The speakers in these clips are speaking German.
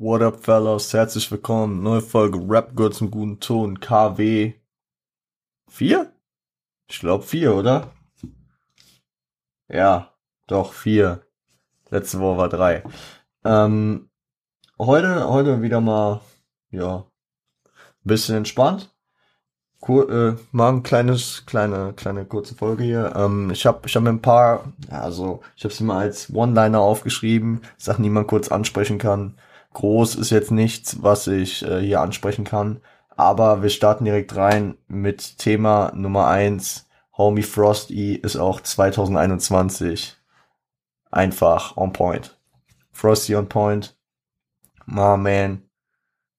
What up, fellas? Herzlich willkommen. Neue Folge Rap gehört zum guten Ton. KW 4? Ich glaube 4, oder? Ja, doch 4. Letzte Woche war 3. Ähm, heute, heute wieder mal, ja, bisschen entspannt. Kur äh, mal ein kleines, kleine, kleine kurze Folge hier. Ähm, ich habe ich hab mir ein paar, also ich habe sie mal als One-Liner aufgeschrieben, Sachen, die man kurz ansprechen kann. Groß ist jetzt nichts, was ich äh, hier ansprechen kann. Aber wir starten direkt rein mit Thema Nummer eins. Homie Frosty ist auch 2021 einfach on point. Frosty on point. My man.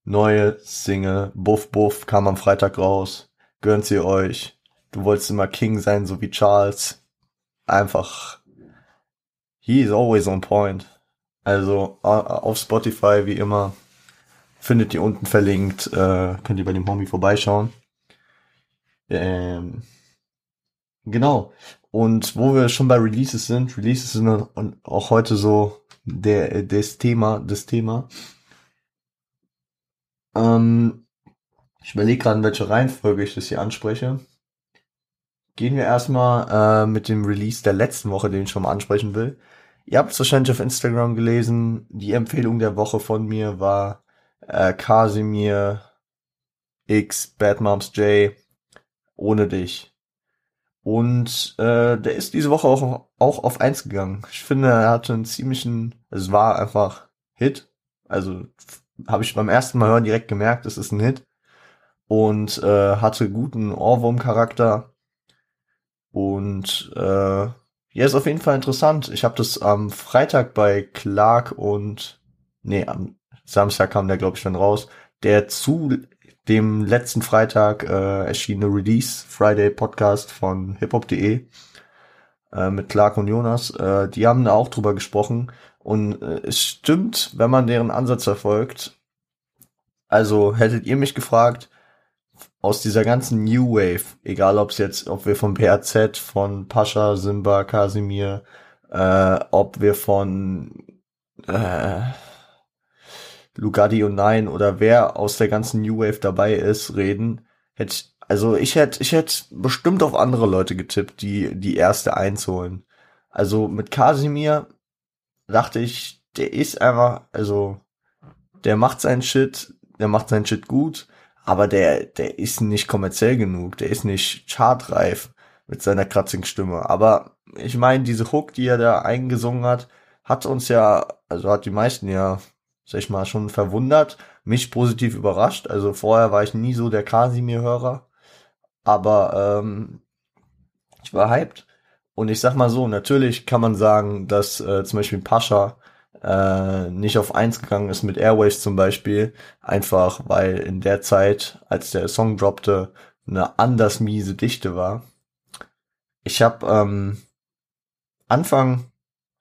Neue Single. Buff Buff kam am Freitag raus gönnt sie euch. Du wolltest immer King sein, so wie Charles. Einfach, he is always on point. Also auf Spotify wie immer findet ihr unten verlinkt, äh, könnt ihr bei dem Homie vorbeischauen. Ähm, genau. Und wo wir schon bei Releases sind, Releases sind auch heute so der das Thema, das Thema. Ähm, ich überlege gerade, in welcher Reihenfolge ich das hier anspreche. Gehen wir erstmal äh, mit dem Release der letzten Woche, den ich schon mal ansprechen will. Ihr habt es wahrscheinlich auf Instagram gelesen. Die Empfehlung der Woche von mir war äh, Casimir X Bad Moms J ohne dich. Und äh, der ist diese Woche auch, auch auf eins gegangen. Ich finde, er hatte einen ziemlichen, es war einfach Hit. Also habe ich beim ersten Mal hören direkt gemerkt, es ist ein Hit und äh, hatte guten Ohrwurm-Charakter. Und äh, ja, ist auf jeden Fall interessant. Ich habe das am Freitag bei Clark und nee, am Samstag kam der, glaube ich, dann raus, der zu dem letzten Freitag äh, erschienene Release Friday Podcast von hiphop.de äh, mit Clark und Jonas. Äh, die haben da auch drüber gesprochen. Und äh, es stimmt, wenn man deren Ansatz verfolgt. Also hättet ihr mich gefragt, aus dieser ganzen New Wave, egal ob es jetzt, ob wir von PRZ, von Pascha, Simba, Kasimir, äh, ob wir von äh, Lugatti und Nein oder wer aus der ganzen New Wave dabei ist, reden, hätte also ich hätte ich hätte bestimmt auf andere Leute getippt, die die erste einzuholen. Also mit Kasimir dachte ich, der ist einfach, also der macht seinen Shit, der macht seinen Shit gut aber der, der ist nicht kommerziell genug, der ist nicht chartreif mit seiner kratzigen Stimme. Aber ich meine, diese Hook, die er da eingesungen hat, hat uns ja, also hat die meisten ja, sag ich mal, schon verwundert, mich positiv überrascht. Also vorher war ich nie so der Kasimir-Hörer, aber ähm, ich war hyped. Und ich sag mal so, natürlich kann man sagen, dass äh, zum Beispiel Pascha äh, nicht auf eins gegangen ist mit Airways zum Beispiel, einfach weil in der Zeit, als der Song droppte, eine anders miese Dichte war. Ich habe ähm, Anfang,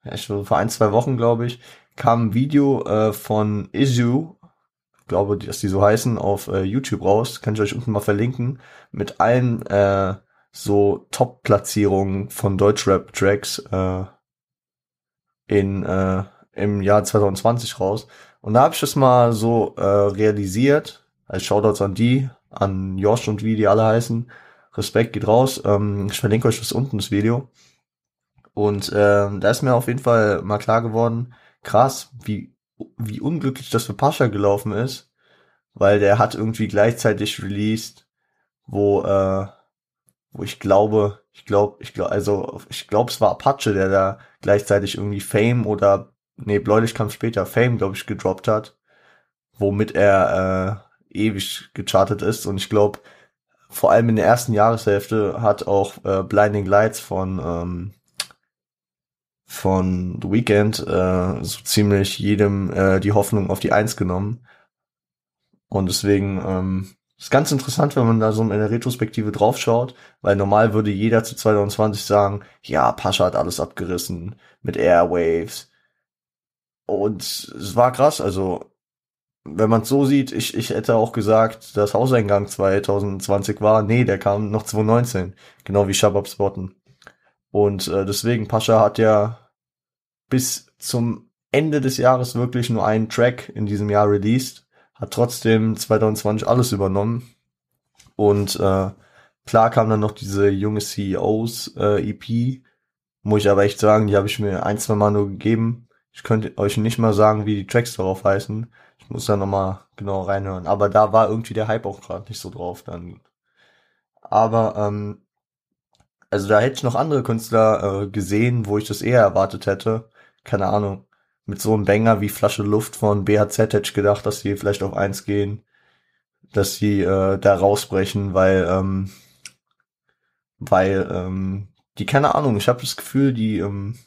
ja, schon vor ein, zwei Wochen, glaube ich, kam ein Video äh, von Issue, glaube, dass die so heißen, auf äh, YouTube raus, kann ich euch unten mal verlinken, mit allen äh, so Top-Platzierungen von Deutschrap-Tracks äh, in äh, im Jahr 2020 raus. Und da habe ich das mal so äh, realisiert. Als Shoutouts an die, an Josh und wie die alle heißen. Respekt geht raus. Ähm, ich verlinke euch das unten, das Video. Und ähm, da ist mir auf jeden Fall mal klar geworden, krass, wie, wie unglücklich das für Pascha gelaufen ist. Weil der hat irgendwie gleichzeitig released, wo, äh, wo ich glaube, ich glaube, ich glaube, also ich glaube, es war Apache, der da gleichzeitig irgendwie Fame oder nee, Bläulich kam später, Fame, glaube ich, gedroppt hat, womit er äh, ewig gechartet ist. Und ich glaube, vor allem in der ersten Jahreshälfte hat auch äh, Blinding Lights von ähm, von The Weeknd äh, so ziemlich jedem äh, die Hoffnung auf die Eins genommen. Und deswegen ähm, ist ganz interessant, wenn man da so in der Retrospektive draufschaut, weil normal würde jeder zu 2020 sagen, ja, Pascha hat alles abgerissen mit Airwaves, und es war krass, also wenn man es so sieht, ich, ich hätte auch gesagt, dass Hauseingang 2020 war. Nee, der kam noch 2019, genau wie Shabab Spotten. Und äh, deswegen, Pascha hat ja bis zum Ende des Jahres wirklich nur einen Track in diesem Jahr released, hat trotzdem 2020 alles übernommen. Und äh, klar kam dann noch diese junge CEOs äh, EP, muss ich aber echt sagen, die habe ich mir ein, zwei Mal nur gegeben. Ich könnte euch nicht mal sagen, wie die Tracks darauf heißen. Ich muss da nochmal genau reinhören. Aber da war irgendwie der Hype auch gerade nicht so drauf dann. Aber ähm, also da hätte ich noch andere Künstler äh, gesehen, wo ich das eher erwartet hätte. Keine Ahnung. Mit so einem Banger wie Flasche Luft von BHZ hätte ich gedacht, dass die vielleicht auf eins gehen. Dass sie äh, da rausbrechen, weil, ähm, weil, ähm, die, keine Ahnung, ich habe das Gefühl, die, ähm,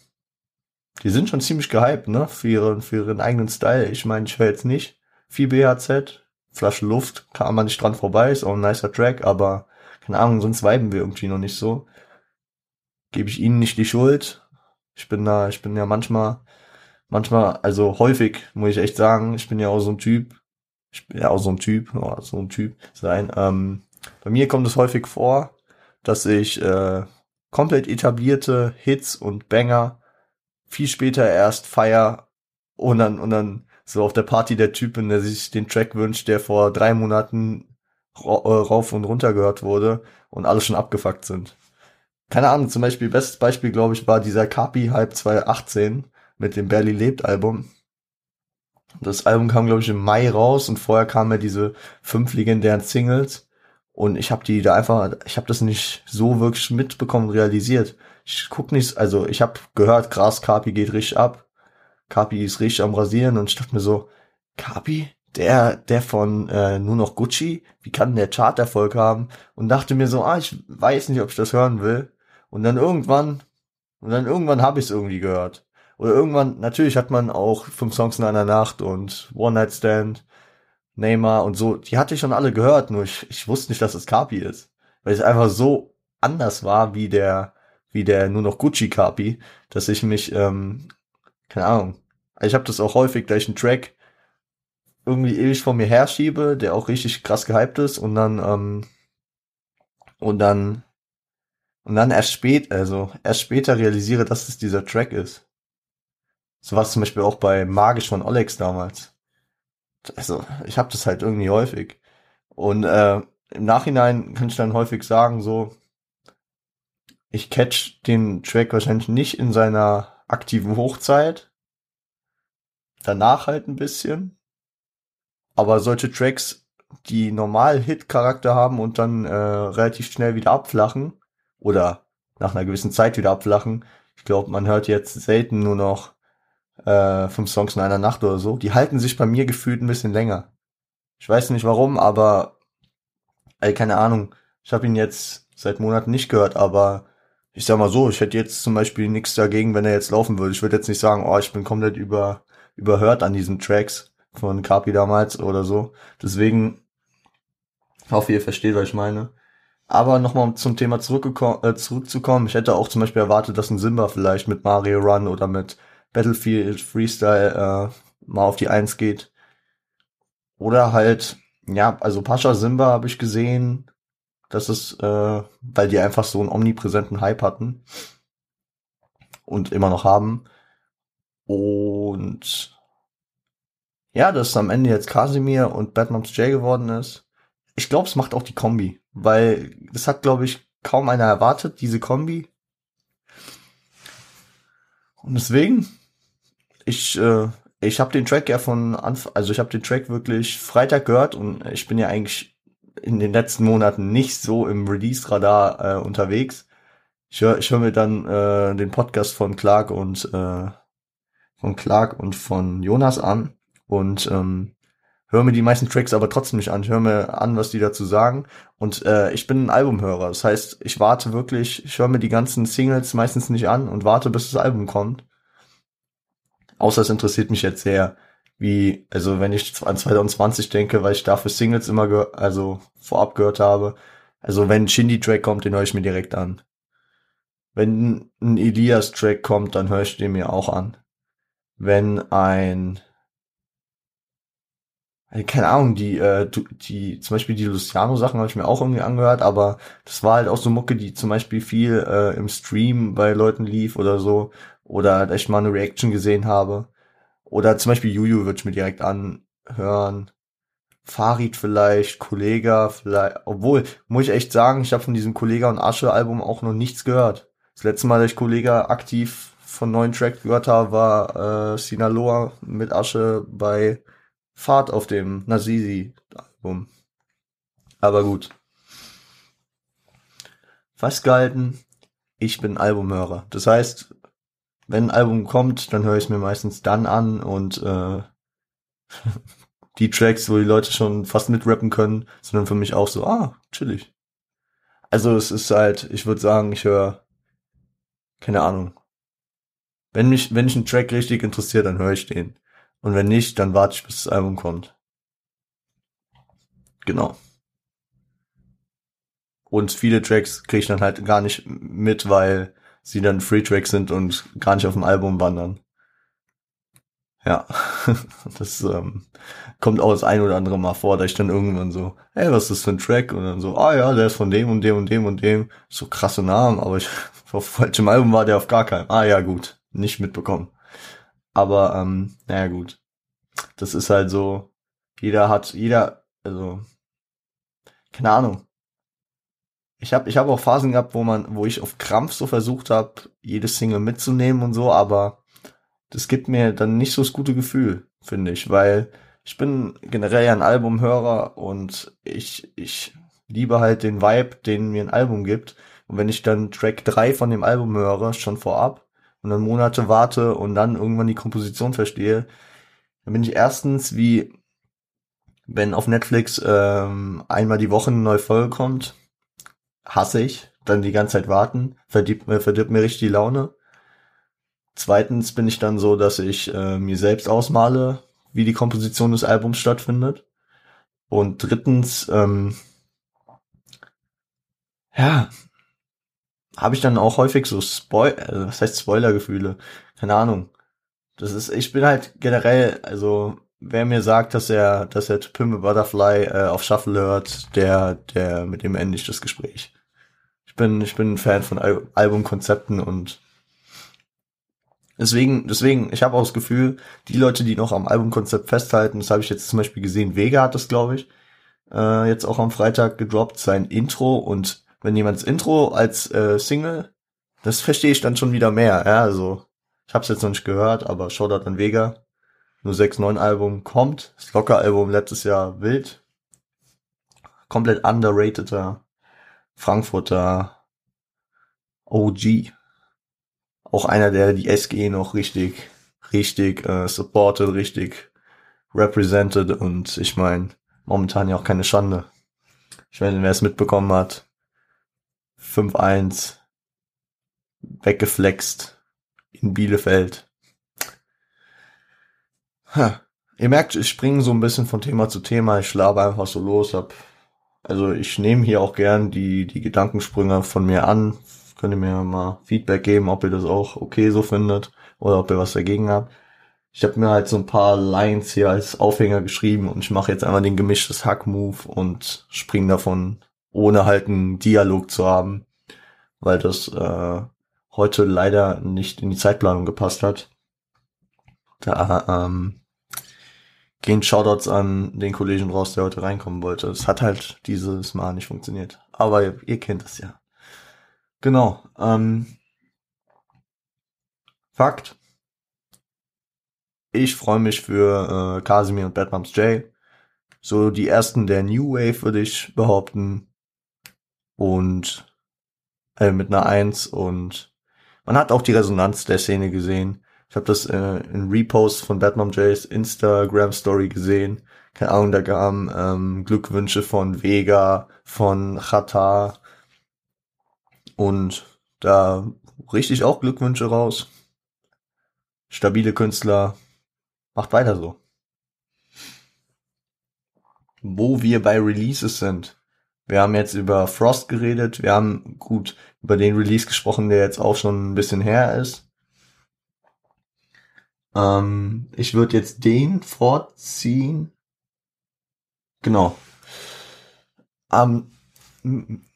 die sind schon ziemlich gehypt, ne, für ihren, für ihren eigenen Style. Ich meine, ich höre jetzt nicht viel BHZ. Flasche Luft, kam man nicht dran vorbei, ist auch ein nicer Track, aber keine Ahnung, sonst viben wir irgendwie noch nicht so gebe ich ihnen nicht die Schuld. Ich bin da, ich bin ja manchmal, manchmal, also häufig, muss ich echt sagen, ich bin ja auch so ein Typ, ich bin ja auch so ein Typ, oh, so ein Typ sein. Ähm, bei mir kommt es häufig vor, dass ich äh, komplett etablierte Hits und Banger viel später erst feier und dann, und dann so auf der Party der Typen, der sich den Track wünscht, der vor drei Monaten rauf und runter gehört wurde und alle schon abgefuckt sind keine Ahnung, zum Beispiel, bestes Beispiel, glaube ich, war dieser Kapi-Hype 2018 mit dem Barely Lebt Album. Das Album kam, glaube ich, im Mai raus und vorher kamen ja diese fünf legendären Singles. Und ich habe die da einfach, ich habe das nicht so wirklich mitbekommen, realisiert. Ich guck nicht, also ich habe gehört, krass, Kapi geht richtig ab. Kapi ist richtig am Rasieren und ich dachte mir so, Kapi, der, der von äh, nur noch Gucci, wie kann der Charterfolg haben? Und dachte mir so, ah, ich weiß nicht, ob ich das hören will. Und dann irgendwann, und dann irgendwann habe ich es irgendwie gehört. Oder irgendwann, natürlich hat man auch fünf Songs in einer Nacht und One Night Stand, Neymar und so, die hatte ich schon alle gehört, nur ich, ich wusste nicht, dass es Kapi ist. Weil es einfach so anders war wie der, wie der nur noch Gucci Kapi, dass ich mich, ähm, keine Ahnung, also ich habe das auch häufig, gleich einen Track irgendwie ewig vor mir herschiebe, der auch richtig krass gehypt ist und dann, ähm, und dann und dann erst spät, also erst später realisiere, dass es dieser Track ist. So war es zum Beispiel auch bei Magisch von Olex damals. Also, ich habe das halt irgendwie häufig. Und äh, im Nachhinein kann ich dann häufig sagen, so, ich catch den Track wahrscheinlich nicht in seiner aktiven Hochzeit. Danach halt ein bisschen. Aber solche Tracks, die normal Hit-Charakter haben und dann äh, relativ schnell wieder abflachen, oder nach einer gewissen Zeit wieder abflachen. Ich glaube, man hört jetzt selten nur noch äh, fünf Songs in einer Nacht oder so. Die halten sich bei mir gefühlt ein bisschen länger. Ich weiß nicht warum, aber ey, keine Ahnung. Ich habe ihn jetzt seit Monaten nicht gehört, aber ich sag mal so, ich hätte jetzt zum Beispiel nichts dagegen, wenn er jetzt laufen würde. Ich würde jetzt nicht sagen, oh, ich bin komplett über, überhört an diesen Tracks von Kapi damals oder so. Deswegen hoffe, ihr versteht, was ich meine. Aber nochmal zum Thema äh, zurückzukommen, ich hätte auch zum Beispiel erwartet, dass ein Simba vielleicht mit Mario Run oder mit Battlefield Freestyle äh, mal auf die Eins geht. Oder halt, ja, also Pascha Simba habe ich gesehen, dass es, äh, weil die einfach so einen omnipräsenten Hype hatten und immer noch haben. Und ja, dass am Ende jetzt Casimir und Batman's J geworden ist. Ich glaube, es macht auch die Kombi. Weil das hat, glaube ich, kaum einer erwartet, diese Kombi. Und deswegen, ich, äh, ich habe den Track ja von Anfang, also ich habe den Track wirklich Freitag gehört und ich bin ja eigentlich in den letzten Monaten nicht so im Release-Radar äh, unterwegs. Ich höre ich hör mir dann äh, den Podcast von Clark und äh, von Clark und von Jonas an und ähm, höre mir die meisten Tracks aber trotzdem nicht an. Ich höre mir an, was die dazu sagen. Und äh, ich bin ein Albumhörer. Das heißt, ich warte wirklich, ich höre mir die ganzen Singles meistens nicht an und warte, bis das Album kommt. Außer es interessiert mich jetzt sehr, wie, also wenn ich an 2020 denke, weil ich dafür Singles immer also vorab gehört habe. Also wenn ein Shindy-Track kommt, den höre ich mir direkt an. Wenn ein Elias-Track kommt, dann höre ich den mir auch an. Wenn ein äh, keine Ahnung, die, äh, die, zum Beispiel die Luciano-Sachen habe ich mir auch irgendwie angehört, aber das war halt auch so Mucke, die zum Beispiel viel äh, im Stream bei Leuten lief oder so, oder dass ich mal eine Reaction gesehen habe. Oder zum Beispiel Juju würde ich mir direkt anhören. Farid vielleicht, Kollega vielleicht. Obwohl, muss ich echt sagen, ich habe von diesem Kollega und Asche Album auch noch nichts gehört. Das letzte Mal, dass ich Kollega aktiv von neuen Track gehört habe, war äh, Sinaloa mit Asche bei Fahrt auf dem Nazizi Album. Aber gut. Festgehalten, ich bin Albumhörer. Das heißt, wenn ein Album kommt, dann höre ich es mir meistens dann an und äh, die Tracks, wo die Leute schon fast mitrappen können, sind dann für mich auch so, ah, chillig. Also es ist halt, ich würde sagen, ich höre, keine Ahnung. Wenn mich, wenn ich einen Track richtig interessiert, dann höre ich den. Und wenn nicht, dann warte ich, bis das Album kommt. Genau. Und viele Tracks kriege ich dann halt gar nicht mit, weil sie dann Free Tracks sind und gar nicht auf dem Album wandern. Ja, das ähm, kommt auch das ein oder andere Mal vor, da ich dann irgendwann so, hey, was ist das für ein Track? Und dann so, ah ja, der ist von dem und dem und dem und dem. So krasse Namen, aber ich, auf falschem Album war der auf gar keinem. Ah ja, gut, nicht mitbekommen. Aber, ähm, naja, gut. Das ist halt so, jeder hat, jeder, also, keine Ahnung. Ich habe ich hab auch Phasen gehabt, wo man, wo ich auf Krampf so versucht habe, jede Single mitzunehmen und so, aber das gibt mir dann nicht so das gute Gefühl, finde ich, weil ich bin generell ein Albumhörer und ich, ich liebe halt den Vibe, den mir ein Album gibt. Und wenn ich dann Track 3 von dem Album höre, schon vorab, und dann Monate warte und dann irgendwann die Komposition verstehe, dann bin ich erstens wie, wenn auf Netflix ähm, einmal die Woche eine neue Folge kommt, hasse ich, dann die ganze Zeit warten, verdirbt, verdirbt mir richtig die Laune. Zweitens bin ich dann so, dass ich äh, mir selbst ausmale, wie die Komposition des Albums stattfindet. Und drittens, ähm, ja, habe ich dann auch häufig so Spoil, äh, was heißt Spoilergefühle? Keine Ahnung. Das ist, ich bin halt generell, also wer mir sagt, dass er, dass er To Butterfly äh, auf Shuffle hört, der, der mit dem ende ich das Gespräch. Ich bin, ich bin ein Fan von Al Albumkonzepten und Deswegen, deswegen, ich habe auch das Gefühl, die Leute, die noch am Albumkonzept festhalten, das habe ich jetzt zum Beispiel gesehen, Vega hat das, glaube ich, äh, jetzt auch am Freitag gedroppt, sein Intro und wenn jemand das Intro als äh, Single, das verstehe ich dann schon wieder mehr. Ja, also ich habe es jetzt noch nicht gehört, aber Shoutout an Vega. Nur 6-9 Album kommt. Das Locker-Album letztes Jahr wild. Komplett underrateder Frankfurter OG auch einer, der die SG noch richtig, richtig äh, supported, richtig represented und ich meine, momentan ja auch keine Schande. Ich weiß nicht, wer es mitbekommen hat. 5-1 weggeflext in Bielefeld. Ha. Ihr merkt, ich springe so ein bisschen von Thema zu Thema. Ich laber einfach so los. Hab, also ich nehme hier auch gern die, die Gedankensprünge von mir an, Könnt ihr mir mal Feedback geben, ob ihr das auch okay so findet oder ob ihr was dagegen habt. Ich habe mir halt so ein paar Lines hier als Aufhänger geschrieben und ich mache jetzt einmal den gemischtes Hack-Move und spring davon, ohne halt einen Dialog zu haben, weil das äh, heute leider nicht in die Zeitplanung gepasst hat. Da ähm, gehen Shoutouts an den Kollegen raus, der heute reinkommen wollte. Es hat halt dieses Mal nicht funktioniert. Aber ihr, ihr kennt das ja. Genau. Ähm, Fakt. Ich freue mich für äh, Casimir und Bad Moms J. So die ersten der New Wave würde ich behaupten. Und äh, mit einer Eins und man hat auch die Resonanz der Szene gesehen. Ich habe das äh, in Repost von Batman Jays Instagram Story gesehen. Keine Ahnung, da kamen ähm, Glückwünsche von Vega, von Chata, und da richte ich auch Glückwünsche raus. Stabile Künstler, macht weiter so. Wo wir bei Releases sind. Wir haben jetzt über Frost geredet. Wir haben gut über den Release gesprochen, der jetzt auch schon ein bisschen her ist. Ähm, ich würde jetzt den vorziehen. Genau. Am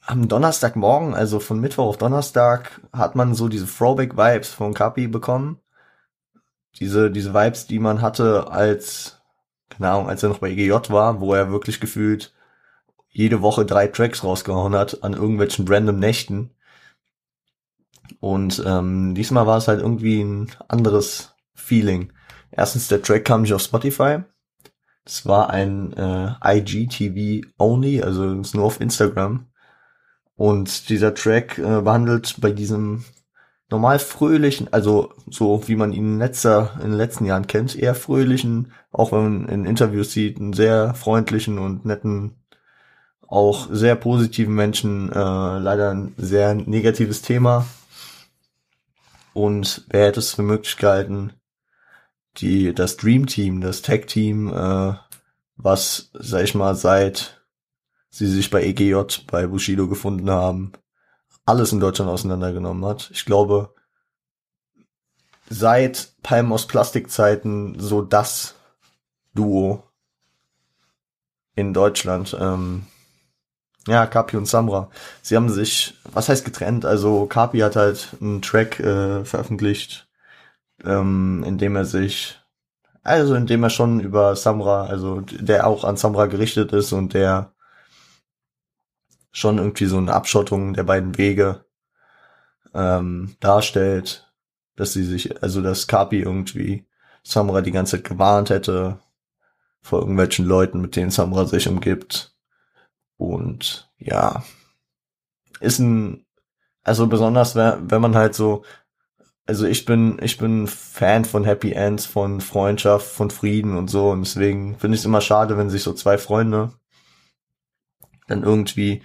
am Donnerstagmorgen, also von Mittwoch auf Donnerstag, hat man so diese Throwback-Vibes von Kapi bekommen. diese, diese Vibes, die man hatte als, keine Ahnung, als er noch bei EGJ war, wo er wirklich gefühlt jede Woche drei Tracks rausgehauen hat an irgendwelchen random Nächten. Und ähm, diesmal war es halt irgendwie ein anderes Feeling. Erstens, der Track kam nicht auf Spotify. Es war ein äh, IGTV only, also nur auf Instagram. Und dieser Track äh, behandelt bei diesem normal fröhlichen, also so wie man ihn in, letzter, in den letzten Jahren kennt, eher fröhlichen, auch wenn man in Interviews sieht, einen sehr freundlichen und netten, auch sehr positiven Menschen, äh, leider ein sehr negatives Thema. Und wer hätte es für möglich gehalten, die, das Dream Team, das Tech Team, äh, was, sag ich mal, seit sie sich bei EGJ, bei Bushido gefunden haben, alles in Deutschland auseinandergenommen hat. Ich glaube, seit Palmen aus Plastikzeiten so das Duo in Deutschland. Ähm, ja, Kapi und Samra. Sie haben sich, was heißt getrennt? Also Kapi hat halt einen Track äh, veröffentlicht, ähm, in dem er sich, also in dem er schon über Samra, also der auch an Samra gerichtet ist und der schon irgendwie so eine Abschottung der beiden Wege ähm, darstellt, dass sie sich, also dass Kapi irgendwie Samra die ganze Zeit gewarnt hätte vor irgendwelchen Leuten, mit denen Samra sich umgibt. Und ja, ist ein, also besonders wenn man halt so, also ich bin, ich bin Fan von Happy Ends, von Freundschaft, von Frieden und so. Und deswegen finde ich es immer schade, wenn sich so zwei Freunde dann irgendwie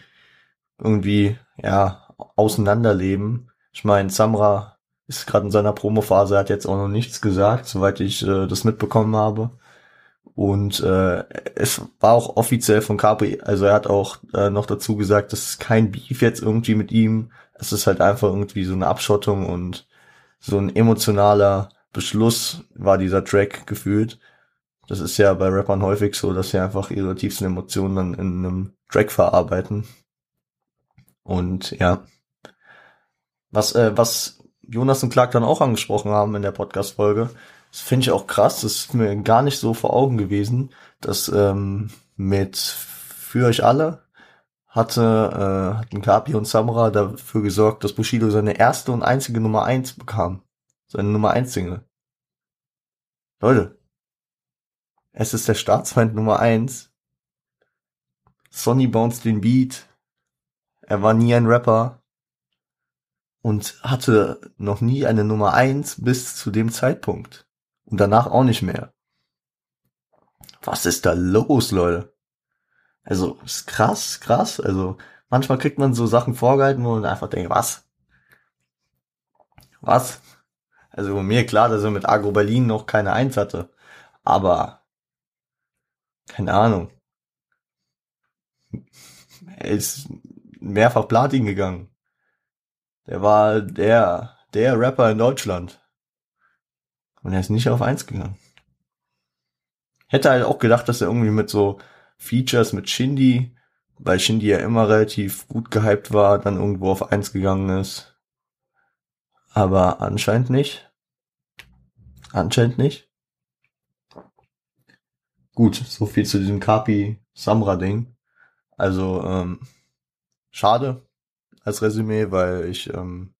irgendwie, ja, auseinanderleben. Ich meine, Samra ist gerade in seiner Promophase, hat jetzt auch noch nichts gesagt, soweit ich äh, das mitbekommen habe. Und äh, es war auch offiziell von Capri, also er hat auch äh, noch dazu gesagt, das ist kein Beef jetzt irgendwie mit ihm. Es ist halt einfach irgendwie so eine Abschottung und so ein emotionaler Beschluss war dieser Track gefühlt. Das ist ja bei Rappern häufig so, dass sie einfach ihre tiefsten Emotionen dann in einem Track verarbeiten. Und ja, was, äh, was Jonas und Clark dann auch angesprochen haben in der Podcast-Folge, das finde ich auch krass, das ist mir gar nicht so vor Augen gewesen, dass ähm, mit Für euch alle hatte, äh, hatten Kapi und Samra dafür gesorgt, dass Bushido seine erste und einzige Nummer eins bekam. Seine Nummer eins Single. Leute, es ist der Staatsfeind Nummer eins. Sonny bounced den Beat, er war nie ein Rapper und hatte noch nie eine Nummer eins bis zu dem Zeitpunkt. Und danach auch nicht mehr. Was ist da los, Leute? Also, ist krass, krass. Also, manchmal kriegt man so Sachen vorgehalten, wo man einfach denkt, was? Was? Also, mir klar, dass er mit Agro Berlin noch keine Eins hatte. Aber, keine Ahnung. Er ist mehrfach Platin gegangen. Der war der, der Rapper in Deutschland. Und er ist nicht auf eins gegangen. Hätte halt auch gedacht, dass er irgendwie mit so Features mit Shindy, weil Shindy ja immer relativ gut gehypt war, dann irgendwo auf eins gegangen ist. Aber anscheinend nicht. Anscheinend nicht. Gut, so viel zu diesem Kapi Samra Ding. Also, ähm, schade als Resümee, weil ich, ähm,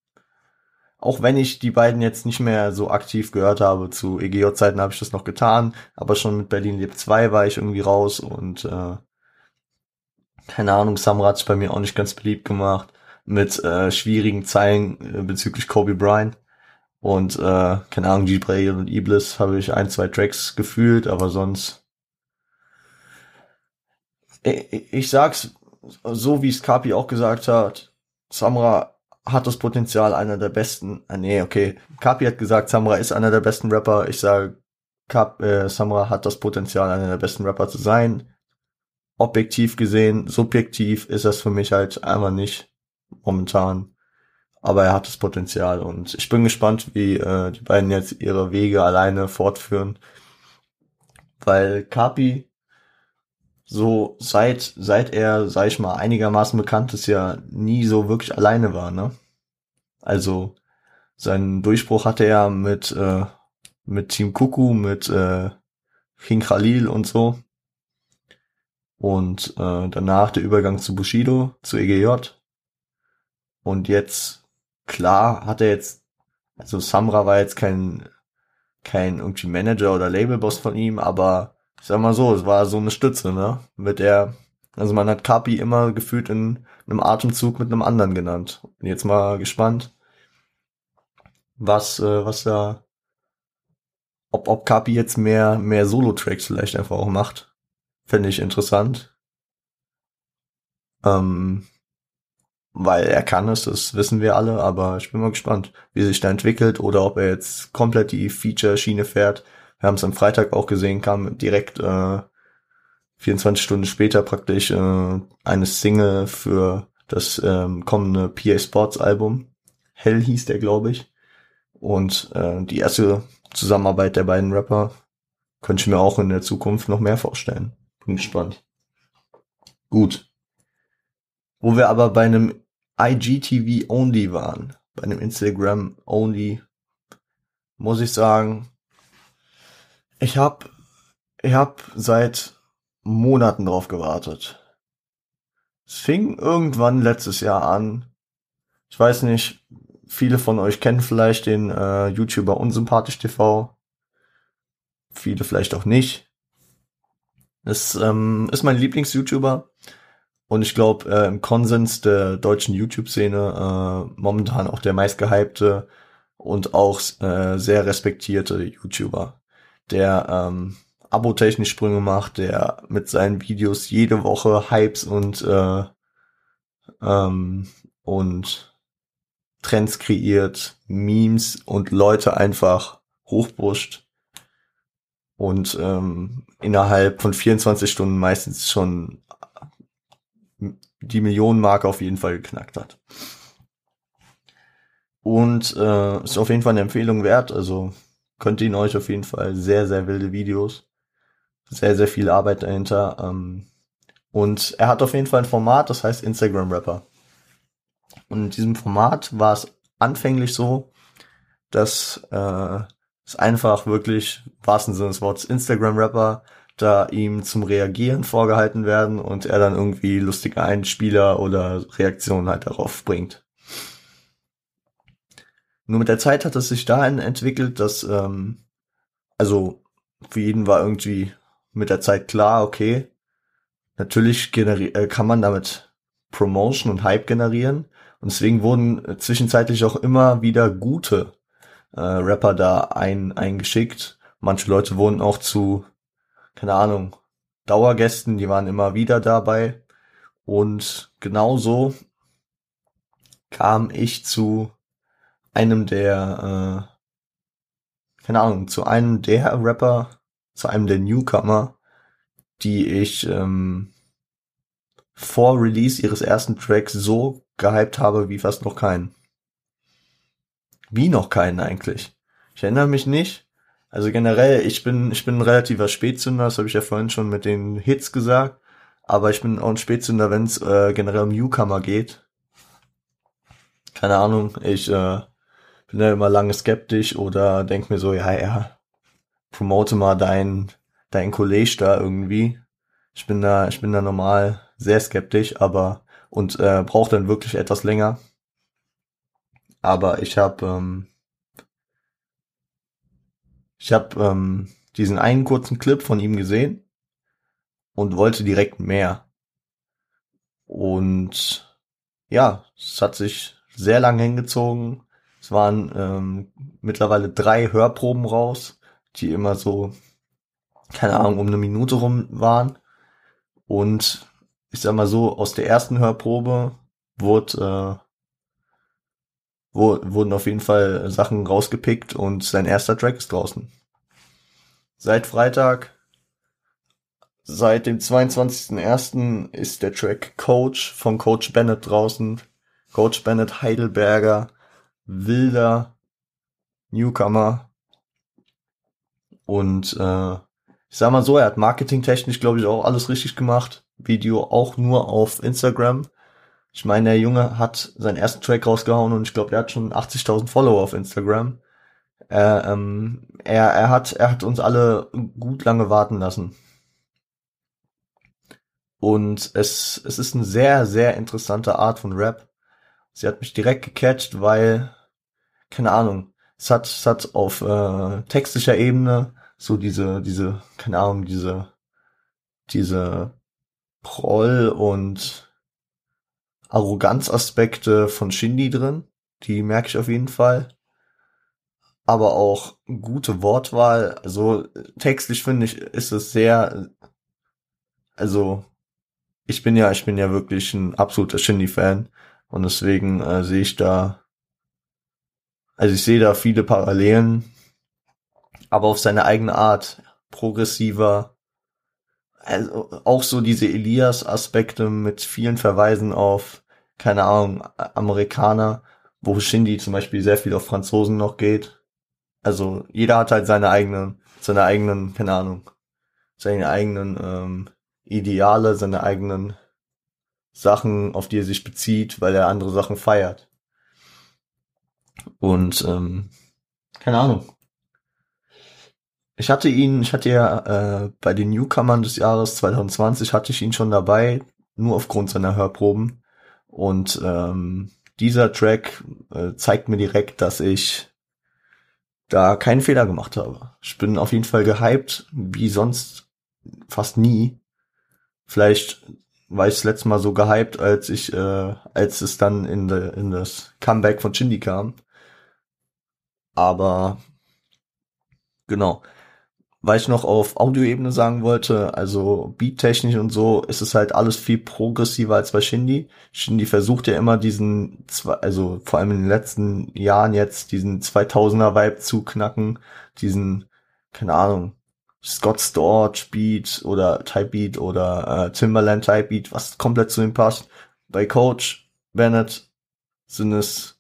auch wenn ich die beiden jetzt nicht mehr so aktiv gehört habe, zu EGJ-Zeiten habe ich das noch getan, aber schon mit Berlin Lebt 2 war ich irgendwie raus und äh, keine Ahnung, Samra hat sich bei mir auch nicht ganz beliebt gemacht mit äh, schwierigen Zeilen äh, bezüglich Kobe Bryant. Und äh, keine Ahnung, G-Brail und Iblis habe ich ein, zwei Tracks gefühlt, aber sonst. Ich, ich sag's, so wie es Kapi auch gesagt hat, Samra hat das Potenzial, einer der besten, äh, nee, okay, Kapi hat gesagt, Samra ist einer der besten Rapper. Ich sage, Kap, äh, Samra hat das Potenzial, einer der besten Rapper zu sein. Objektiv gesehen, subjektiv ist das für mich halt einfach nicht momentan. Aber er hat das Potenzial und ich bin gespannt, wie äh, die beiden jetzt ihre Wege alleine fortführen. Weil Kapi so seit, seit er, sag ich mal, einigermaßen bekannt ist, ja nie so wirklich alleine war, ne? Also seinen Durchbruch hatte er mit, äh, mit Team Kuku, mit äh, King Khalil und so. Und äh, danach der Übergang zu Bushido, zu EGJ. Und jetzt, klar, hat er jetzt, also Samra war jetzt kein, kein irgendwie Manager oder Labelboss von ihm, aber ich sag mal so, es war so eine Stütze, ne? Mit der, also man hat Kapi immer gefühlt in einem Atemzug mit einem anderen genannt. Bin jetzt mal gespannt, was, äh, was da, ob, ob Kapi jetzt mehr, mehr Solo-Tracks vielleicht einfach auch macht. Fände ich interessant. Ähm, weil er kann es, das wissen wir alle, aber ich bin mal gespannt, wie sich da entwickelt oder ob er jetzt komplett die Feature-Schiene fährt. Wir haben es am Freitag auch gesehen, kam direkt äh, 24 Stunden später praktisch äh, eine Single für das ähm, kommende PA Sports Album. Hell hieß der, glaube ich. Und äh, die erste Zusammenarbeit der beiden Rapper könnte ich mir auch in der Zukunft noch mehr vorstellen. Bin gespannt. Gut. Wo wir aber bei einem IGTV Only waren, bei einem Instagram Only, muss ich sagen, ich hab, ich hab seit Monaten drauf gewartet. Es fing irgendwann letztes Jahr an. Ich weiß nicht, viele von euch kennen vielleicht den äh, YouTuber Unsympathisch TV. Viele vielleicht auch nicht. Es ähm, ist mein Lieblings-YouTuber und ich glaube äh, im Konsens der deutschen YouTube-Szene äh, momentan auch der meistgehypte und auch äh, sehr respektierte YouTuber, der ähm, abotechnisch Sprünge macht, der mit seinen Videos jede Woche Hypes und äh, ähm, und Trends kreiert, Memes und Leute einfach hochpusht und ähm, innerhalb von 24 Stunden meistens schon die Millionenmarke auf jeden Fall geknackt hat. Und äh, ist auf jeden Fall eine Empfehlung wert. Also könnt ihn euch auf jeden Fall sehr, sehr wilde Videos. Sehr, sehr viel Arbeit dahinter. Ähm, und er hat auf jeden Fall ein Format, das heißt Instagram Rapper. Und in diesem Format war es anfänglich so, dass äh, es einfach wirklich, wahrsten Sinne des Wortes, Instagram Rapper da ihm zum Reagieren vorgehalten werden und er dann irgendwie lustige Einspieler oder Reaktionen halt darauf bringt. Nur mit der Zeit hat es sich dahin entwickelt, dass, ähm, also für jeden war irgendwie mit der Zeit klar, okay, natürlich äh, kann man damit Promotion und Hype generieren. Und deswegen wurden zwischenzeitlich auch immer wieder gute äh, Rapper da ein, eingeschickt. Manche Leute wurden auch zu keine Ahnung, Dauergästen, die waren immer wieder dabei. Und genauso kam ich zu einem der, äh, keine Ahnung, zu einem der Rapper, zu einem der Newcomer, die ich ähm, vor Release ihres ersten Tracks so gehypt habe wie fast noch keinen. Wie noch keinen eigentlich. Ich erinnere mich nicht, also generell, ich bin, ich bin ein relativer Spätzünder, das habe ich ja vorhin schon mit den Hits gesagt. Aber ich bin auch ein Spätzünder, wenn es äh, generell um Newcomer geht. Keine Ahnung, ich äh, bin ja immer lange skeptisch oder denk mir so, ja, ja, promote mal dein, dein College da irgendwie. Ich bin da, ich bin da normal sehr skeptisch, aber und äh, brauche dann wirklich etwas länger. Aber ich habe ähm, ich habe ähm, diesen einen kurzen Clip von ihm gesehen und wollte direkt mehr. Und ja, es hat sich sehr lange hingezogen. Waren ähm, mittlerweile drei Hörproben raus, die immer so, keine Ahnung, um eine Minute rum waren. Und ich sag mal so, aus der ersten Hörprobe wurde, äh, wurden auf jeden Fall Sachen rausgepickt und sein erster Track ist draußen. Seit Freitag, seit dem 22.01. ist der Track Coach von Coach Bennett draußen. Coach Bennett Heidelberger, wilder Newcomer. Und äh, ich sag mal so, er hat marketingtechnisch, glaube ich, auch alles richtig gemacht. Video auch nur auf Instagram. Ich meine, der Junge hat seinen ersten Track rausgehauen und ich glaube, er hat schon 80.000 Follower auf Instagram. Er, ähm, er, er, hat, er hat uns alle gut lange warten lassen. Und es, es ist eine sehr, sehr interessante Art von Rap. Sie hat mich direkt gecatcht, weil, keine Ahnung, es hat, es hat auf äh, textlicher Ebene so diese, diese, keine Ahnung, diese, diese Proll und Arroganzaspekte von Shindy drin. Die merke ich auf jeden Fall. Aber auch gute Wortwahl. Also textlich finde ich, ist es sehr, also ich bin ja, ich bin ja wirklich ein absoluter Shindy-Fan und deswegen äh, sehe ich da, also ich sehe da viele Parallelen, aber auf seine eigene Art, progressiver, also auch so diese Elias-Aspekte mit vielen Verweisen auf, keine Ahnung, Amerikaner, wo Shindy zum Beispiel sehr viel auf Franzosen noch geht. Also jeder hat halt seine eigenen, seine eigenen, keine Ahnung, seine eigenen ähm, Ideale, seine eigenen Sachen, auf die er sich bezieht, weil er andere Sachen feiert. Und ähm, keine Ahnung. Ich hatte ihn, ich hatte ja äh, bei den Newcomern des Jahres 2020 hatte ich ihn schon dabei, nur aufgrund seiner Hörproben. Und ähm, dieser Track äh, zeigt mir direkt, dass ich da keinen Fehler gemacht habe. Ich bin auf jeden Fall gehypt, wie sonst fast nie. Vielleicht war ich das letzte Mal so gehypt, als ich, äh, als es dann in, de, in das Comeback von Shindy kam. Aber genau weil ich noch auf Audioebene sagen wollte, also beattechnisch und so, ist es halt alles viel progressiver als bei Shindy. Shindy versucht ja immer diesen, also vor allem in den letzten Jahren jetzt, diesen 2000er Vibe zu knacken, diesen, keine Ahnung, Scott Storch Beat oder Type Beat oder äh, Timberland Type Beat, was komplett zu ihm passt. Bei Coach Bennett sind es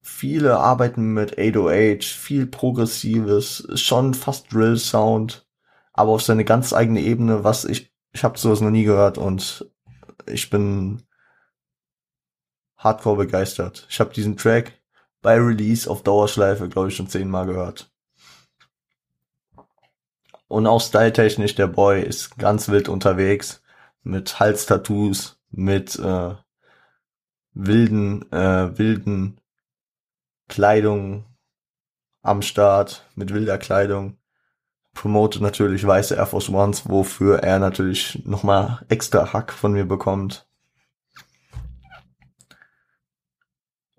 viele arbeiten mit 808, viel progressives, schon fast Drill Sound, aber auf seine ganz eigene Ebene, was ich ich habe sowas noch nie gehört und ich bin hardcore begeistert. Ich habe diesen Track bei Release auf Dauerschleife, glaube ich, schon zehnmal gehört. Und auch styletechnisch, der Boy ist ganz wild unterwegs mit Halstattoos, mit äh, wilden, äh, wilden Kleidung am Start, mit wilder Kleidung. Promotet natürlich weiße Air Force Ones, wofür er natürlich nochmal extra Hack von mir bekommt.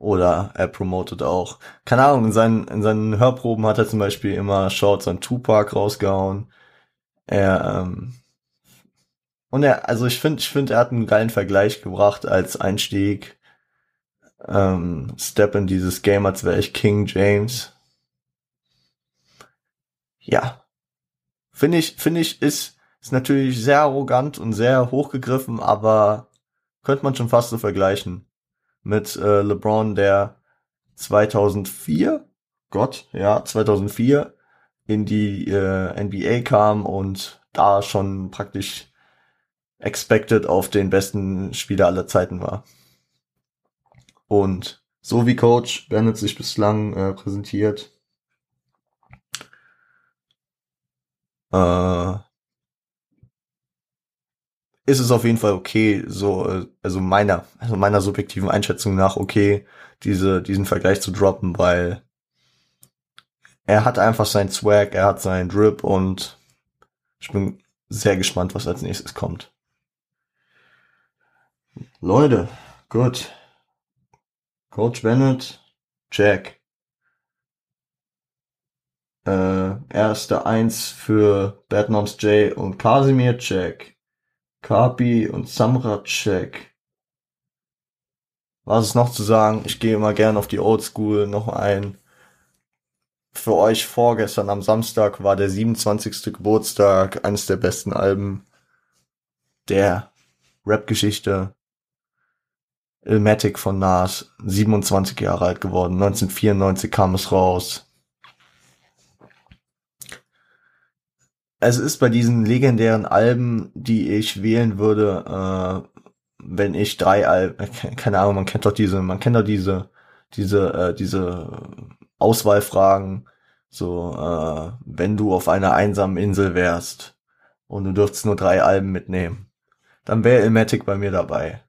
Oder er promotet auch. Keine Ahnung, in seinen, in seinen Hörproben hat er zum Beispiel immer Shorts an Tupac rausgehauen. Er, ähm, und er, also ich finde, ich finde, er hat einen geilen Vergleich gebracht als Einstieg ähm, step in dieses Game, als wäre ich King James. Ja. Finde ich, finde ich, ist, ist natürlich sehr arrogant und sehr hochgegriffen, aber könnte man schon fast so vergleichen mit äh, LeBron, der 2004, Gott, ja, 2004 in die äh, NBA kam und da schon praktisch expected auf den besten Spieler aller Zeiten war. Und so wie Coach Bennett sich bislang äh, präsentiert, äh, ist es auf jeden Fall okay, so, äh, also meiner, also meiner subjektiven Einschätzung nach okay, diese, diesen Vergleich zu droppen, weil er hat einfach seinen Swag, er hat seinen Drip und ich bin sehr gespannt, was als nächstes kommt. Leute, gut. Coach Bennett, Jack. Äh, erste Eins für Bad Moms J und Casimir, check. Kapi und Samra, check. Was ist noch zu sagen? Ich gehe immer gern auf die Oldschool noch ein. Für euch vorgestern am Samstag war der 27. Geburtstag eines der besten Alben der Rap-Geschichte. Ilmatic von Nas, 27 Jahre alt geworden, 1994 kam es raus. Es ist bei diesen legendären Alben, die ich wählen würde, äh, wenn ich drei Alben, keine Ahnung, man kennt doch diese, man kennt doch diese, diese, äh, diese Auswahlfragen. So, äh, wenn du auf einer einsamen Insel wärst und du dürftest nur drei Alben mitnehmen, dann wäre Ilmatic bei mir dabei.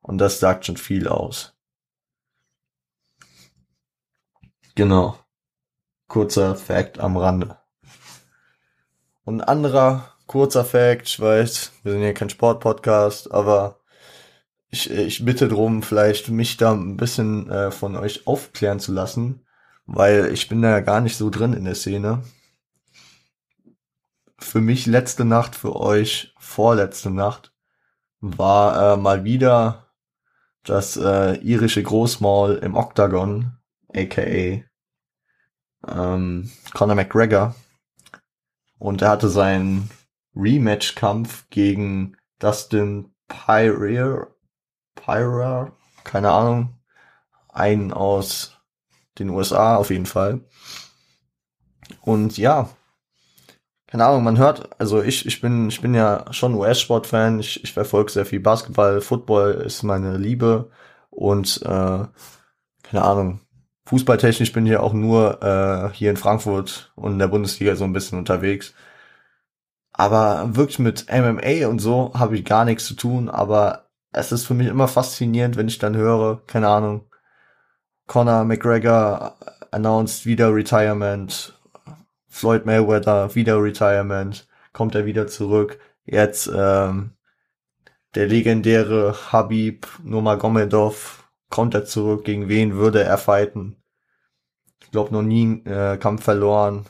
Und das sagt schon viel aus. Genau. Kurzer Fact am Rande. Und ein anderer kurzer Fact, ich weiß, wir sind ja kein Sportpodcast, aber ich, ich bitte drum, vielleicht mich da ein bisschen äh, von euch aufklären zu lassen, weil ich bin da ja gar nicht so drin in der Szene. Für mich letzte Nacht, für euch vorletzte Nacht, war äh, mal wieder das äh, irische Großmaul im Octagon, aka ähm, Conor McGregor. Und er hatte seinen Rematch-Kampf gegen Dustin Pyre, Pyra, keine Ahnung, einen aus den USA auf jeden Fall. Und ja, keine Ahnung, man hört, also ich, ich bin, ich bin ja schon US-Sport-Fan, ich, ich verfolge sehr viel Basketball, Football ist meine Liebe und äh, keine Ahnung, fußballtechnisch bin ich ja auch nur äh, hier in Frankfurt und in der Bundesliga so ein bisschen unterwegs. Aber wirklich mit MMA und so habe ich gar nichts zu tun, aber es ist für mich immer faszinierend, wenn ich dann höre, keine Ahnung, Conor McGregor announced wieder Retirement, Floyd Mayweather wieder Retirement, kommt er wieder zurück. Jetzt ähm, der legendäre Habib Nurmagomedov kommt er zurück. Gegen wen würde er fighten? Ich glaube noch nie einen äh, Kampf verloren.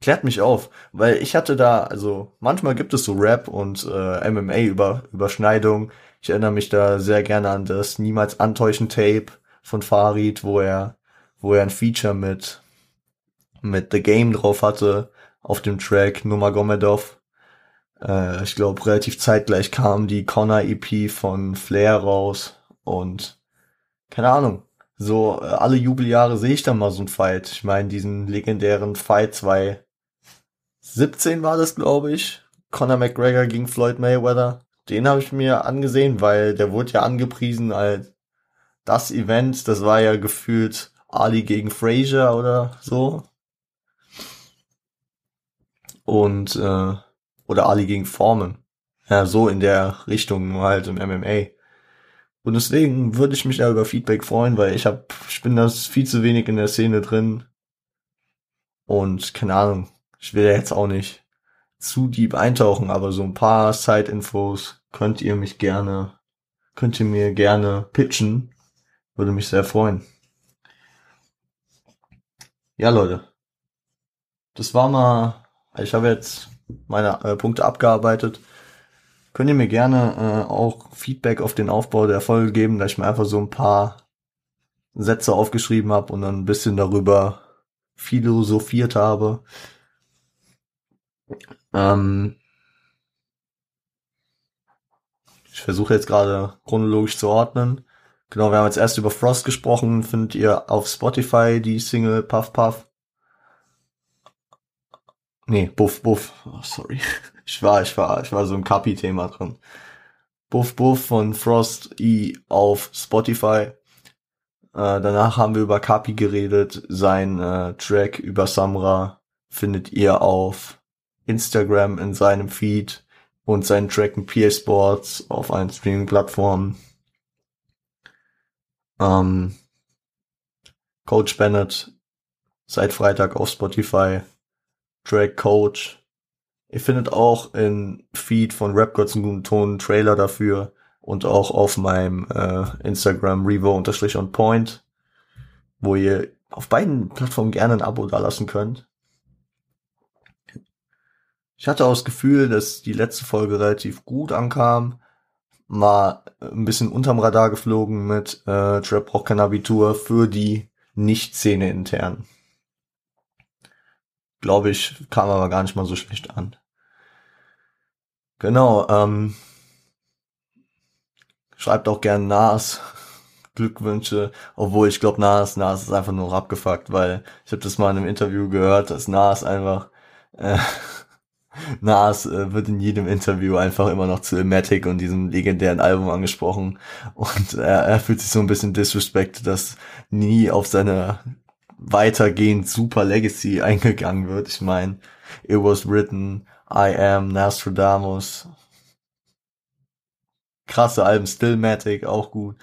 Klärt mich auf, weil ich hatte da, also manchmal gibt es so Rap und äh, MMA über Überschneidung. Ich erinnere mich da sehr gerne an das Niemals Antäuschen Tape von Farid, wo er, wo er ein Feature mit, mit The Game drauf hatte, auf dem Track Nurmagomedov. Äh, ich glaube, relativ zeitgleich kam die Connor EP von Flair raus und keine Ahnung. So, äh, alle Jubeljahre sehe ich dann mal so ein Fight. Ich meine, diesen legendären Fight 2017 war das, glaube ich. Conor McGregor gegen Floyd Mayweather. Den habe ich mir angesehen, weil der wurde ja angepriesen als das Event, das war ja gefühlt Ali gegen Frazier oder so. Und äh, oder Ali gegen Foreman. Ja, so in der Richtung, nur halt im MMA. Und deswegen würde ich mich da über Feedback freuen, weil ich hab, ich bin das viel zu wenig in der Szene drin. Und keine Ahnung, ich will ja jetzt auch nicht zu deep eintauchen, aber so ein paar Side-Infos könnt ihr mich gerne, könnt ihr mir gerne pitchen. Würde mich sehr freuen. Ja, Leute. Das war mal, ich habe jetzt meine äh, Punkte abgearbeitet. Könnt ihr mir gerne äh, auch Feedback auf den Aufbau der Folge geben, da ich mir einfach so ein paar Sätze aufgeschrieben habe und dann ein bisschen darüber philosophiert habe. Ähm ich versuche jetzt gerade chronologisch zu ordnen. Genau, wir haben jetzt erst über Frost gesprochen. Findet ihr auf Spotify die Single Puff Puff? Nee, Buff Buff. Oh, sorry. Ich war, ich war, ich war so im Kapi-Thema drin. Buff Buff von Frost E auf Spotify. Äh, danach haben wir über Kapi geredet. Sein äh, Track über Samra findet ihr auf Instagram in seinem Feed und seinen Track in PS Sports auf allen Streaming-Plattformen. Ähm, Coach Bennett seit Freitag auf Spotify. Track Coach. Ihr findet auch in Feed von Rap einen guten Ton einen Trailer dafür und auch auf meinem äh, Instagram Revo unterstrich on point, wo ihr auf beiden Plattformen gerne ein Abo dalassen könnt. Ich hatte auch das Gefühl, dass die letzte Folge relativ gut ankam mal ein bisschen unterm Radar geflogen mit äh, Trap braucht kein Abitur für die Nicht-Szene intern. Glaube ich, kam aber gar nicht mal so schlecht an. Genau, ähm, schreibt auch gern Nas Glückwünsche, obwohl ich glaube Nas, Nas ist einfach nur abgefuckt, weil ich habe das mal in einem Interview gehört, dass Nas einfach äh, Nas äh, wird in jedem Interview einfach immer noch zu Ilmatic und diesem legendären Album angesprochen und er, er fühlt sich so ein bisschen disrespect, dass nie auf seiner weitergehend super Legacy eingegangen wird. Ich meine, It Was Written, I Am, Nostradamus. Krasse Alben, Stillmatic, auch gut.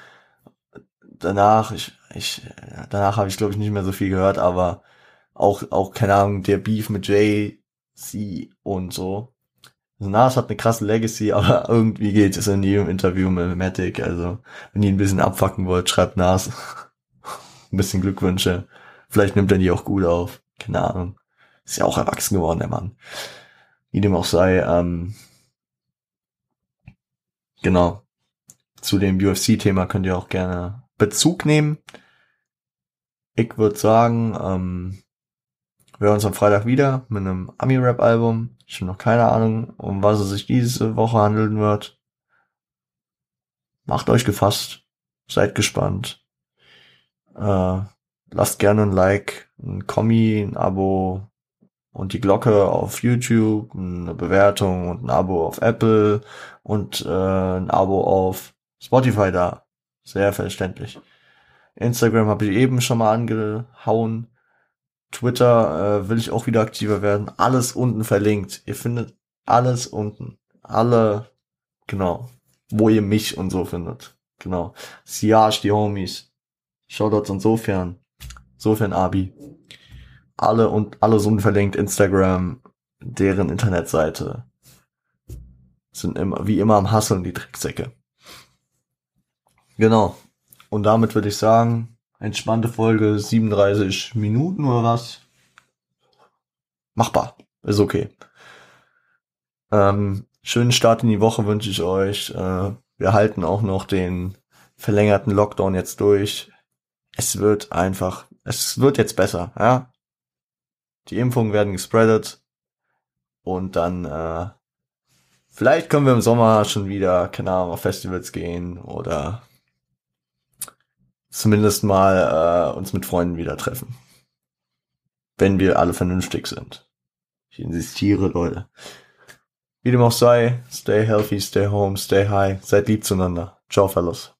Danach, ich, ich, danach habe ich glaube ich nicht mehr so viel gehört, aber auch, auch, keine Ahnung, der Beef mit Jay, Z und so. Also Nas hat eine krasse Legacy, aber irgendwie geht es in jedem Interview mit Matic. Also, wenn ihr ein bisschen abfacken wollt, schreibt Nas. ein bisschen Glückwünsche. Vielleicht nimmt er die auch gut auf. Keine Ahnung. Ist ja auch erwachsen geworden, der Mann. Wie dem auch sei, ähm, genau. Zu dem UFC-Thema könnt ihr auch gerne Bezug nehmen. Ich würde sagen, ähm, wir hören uns am Freitag wieder mit einem Ami-Rap-Album. Ich habe noch keine Ahnung, um was es sich diese Woche handeln wird. Macht euch gefasst. Seid gespannt. Äh, lasst gerne ein Like, ein Kommi, ein Abo und die Glocke auf YouTube, eine Bewertung und ein Abo auf Apple und äh, ein Abo auf Spotify da. Sehr verständlich. Instagram habe ich eben schon mal angehauen. Twitter äh, will ich auch wieder aktiver werden. Alles unten verlinkt. Ihr findet alles unten. Alle, genau. Wo ihr mich und so findet. Genau. Siage, die Homies. Shoutouts insofern. Sofern Abi. Alle und alles unten verlinkt. Instagram, deren Internetseite. Sind immer, wie immer am Hasseln, die Drecksäcke. Genau. Und damit würde ich sagen, entspannte Folge, 37 Minuten oder was? Machbar. Ist okay. Ähm, schönen Start in die Woche wünsche ich euch. Äh, wir halten auch noch den verlängerten Lockdown jetzt durch. Es wird einfach, es wird jetzt besser, ja. Die Impfungen werden gespreadet und dann äh, vielleicht können wir im Sommer schon wieder, keine Ahnung, auf Festivals gehen oder zumindest mal äh, uns mit Freunden wieder treffen. Wenn wir alle vernünftig sind. Ich insistiere, Leute. Wie dem auch sei, stay healthy, stay home, stay high, seid lieb zueinander. Ciao, Fellows.